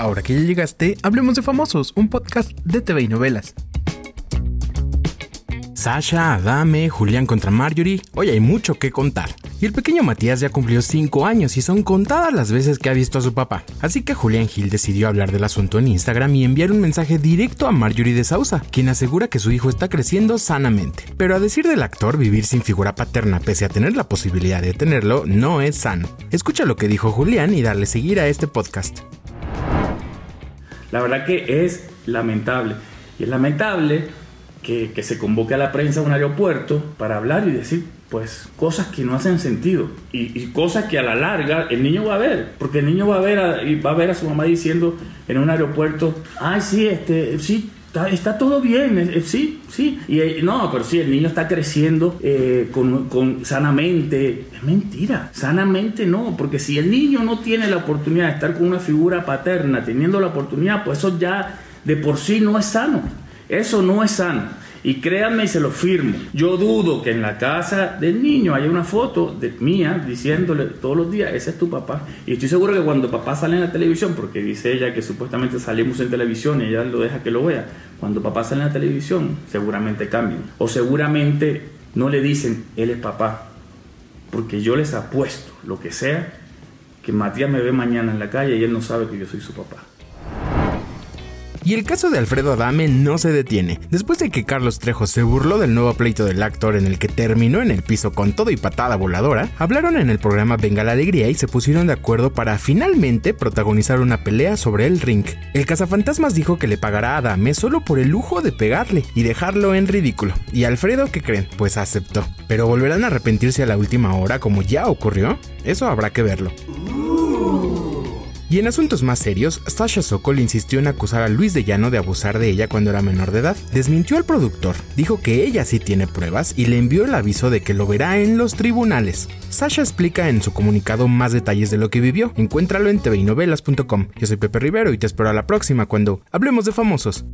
Ahora que ya llegaste, hablemos de famosos, un podcast de TV y novelas. Sasha, Adame, Julián contra Marjorie, hoy hay mucho que contar. Y el pequeño Matías ya cumplió 5 años y son contadas las veces que ha visto a su papá. Así que Julián Gil decidió hablar del asunto en Instagram y enviar un mensaje directo a Marjorie de Sousa, quien asegura que su hijo está creciendo sanamente. Pero a decir del actor, vivir sin figura paterna pese a tener la posibilidad de tenerlo no es sano. Escucha lo que dijo Julián y darle seguir a este podcast. La verdad que es lamentable. Y es lamentable que, se convoque a la prensa a un aeropuerto para hablar y decir pues cosas que no hacen sentido y, cosas que a la larga el niño va a ver, porque el niño va a ver a, y va a ver a su mamá diciendo en un aeropuerto, ay sí, este, sí, Está, todo bien, sí, sí. Y eh, no, pero sí, el niño está creciendo eh, con, con, sanamente. Es mentira, sanamente no, porque si el niño no tiene la oportunidad de estar con una figura paterna, teniendo la oportunidad, pues eso ya de por sí no es sano. Eso no es sano. Y créanme y se lo firmo. Yo dudo que en la casa del niño haya una foto de mía diciéndole todos los días, ese es tu papá. Y estoy seguro que cuando papá sale en la televisión, porque dice ella que supuestamente salimos en televisión y ella lo deja que lo vea, cuando papá sale en la televisión, seguramente cambian. O seguramente no le dicen, él es papá. Porque yo les apuesto, lo que sea, que Matías me ve mañana en la calle y él no sabe que yo soy su papá. Y el caso de Alfredo Adame no se detiene. Después de que Carlos Trejo se burló del nuevo pleito del actor en el que terminó en el piso con todo y patada voladora, hablaron en el programa Venga la Alegría y se pusieron de acuerdo para finalmente protagonizar una pelea sobre el ring. El cazafantasmas dijo que le pagará a Adame solo por el lujo de pegarle y dejarlo en ridículo. ¿Y Alfredo qué creen? Pues aceptó. ¿Pero volverán a arrepentirse a la última hora como ya ocurrió? Eso habrá que verlo. Y en asuntos más serios, Sasha Sokol insistió en acusar a Luis de Llano de abusar de ella cuando era menor de edad. Desmintió al productor, dijo que ella sí tiene pruebas y le envió el aviso de que lo verá en los tribunales. Sasha explica en su comunicado más detalles de lo que vivió. Encuéntralo en tvinovelas.com. Yo soy Pepe Rivero y te espero a la próxima cuando hablemos de famosos.